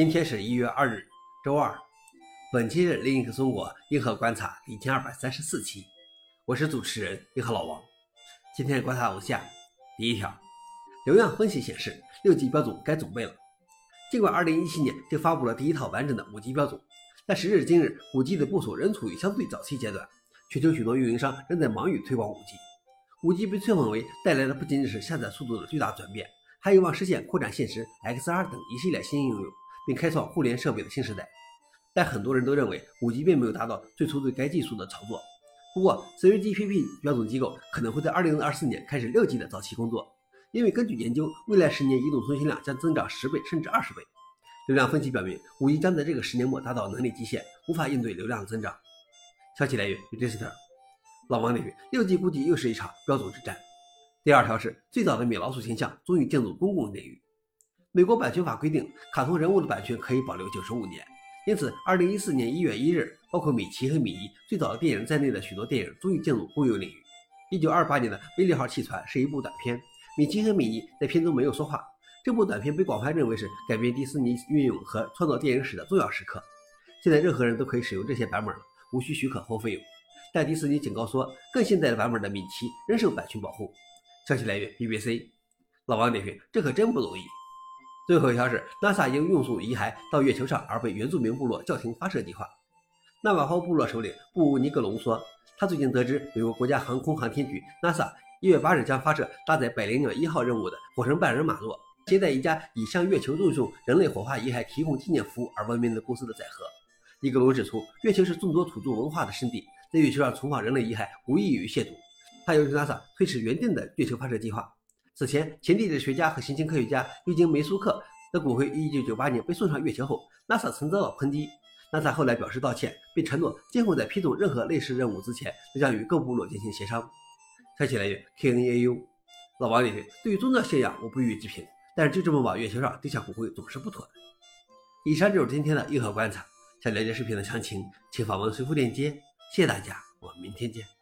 今天是一月二日，周二。本期是另一个中国硬核观察一千二百三十四期，我是主持人硬核老王。今天观察如下：第一条，流量分析显示，六 G 标准该准备了。尽管二零一七年就发布了第一套完整的五 G 标准，但时至今日，五 G 的部署仍处于相对早期阶段，全球许多运营商仍在忙于推广五 G。五 G 被吹捧为带来的不仅仅是下载速度的巨大转变，还有望实现扩展现实、XR 等一系列新应用。并开创互联设备的新时代，但很多人都认为五 G 并没有达到最初对该技术的炒作。不过，3GPP 标准机构可能会在2024年开始六 G 的早期工作，因为根据研究，未来十年移动通信量将增长十倍甚至二十倍。流量分析表明，五 G 将在这个十年末达到能力极限，无法应对流量增长。消息来源：Register。老王领域，六 G 估计又是一场标准之战。第二条是最早的米老鼠形象终于进入公共领域。美国版权法规定，卡通人物的版权可以保留九十五年，因此，二零一四年一月一日，包括米奇和米妮最早的电影在内的许多电影终于进入公有领域。一九二八年的《威利号汽船》是一部短片，米奇和米妮在片中没有说话。这部短片被广泛认为是改变迪士尼运用和创造电影史的重要时刻。现在任何人都可以使用这些版本了，无需许可或费用。但迪士尼警告说，更现代的版本的米奇仍受版权保护。消息来源：BBC。老王点评：这可真不容易。最后一条是，NASA 因运送遗骸到月球上而被原住民部落叫停发射计划。纳瓦霍部落首领布尼格隆说，他最近得知美国国家航空航天局 NASA 一月八日将发射搭载百灵鸟一号任务的火神半人马座，接待一家以向月球运送人类火化遗骸提供纪念服务而闻名的公司的载荷。尼格隆指出，月球是众多土著文化的圣地，在月球上存放人类遗骸无异于亵渎。他要求 NASA 推迟原定的月球发射计划。此前，前地质学家和行星科学家尤金·梅苏克的骨灰于1998年被送上月球后，NASA 曾遭到抨击。NASA 后来表示道歉，并承诺今后在批准任何类似任务之前，都将与各部落进行协商。消息来源：KNAU。老王点评：对于宗教信仰，我不予置评，但是就这么往月球上丢下骨灰，总是不妥的。以上就是今天的硬核观察。想了解视频的详情，请访问随附链接。谢谢大家，我们明天见。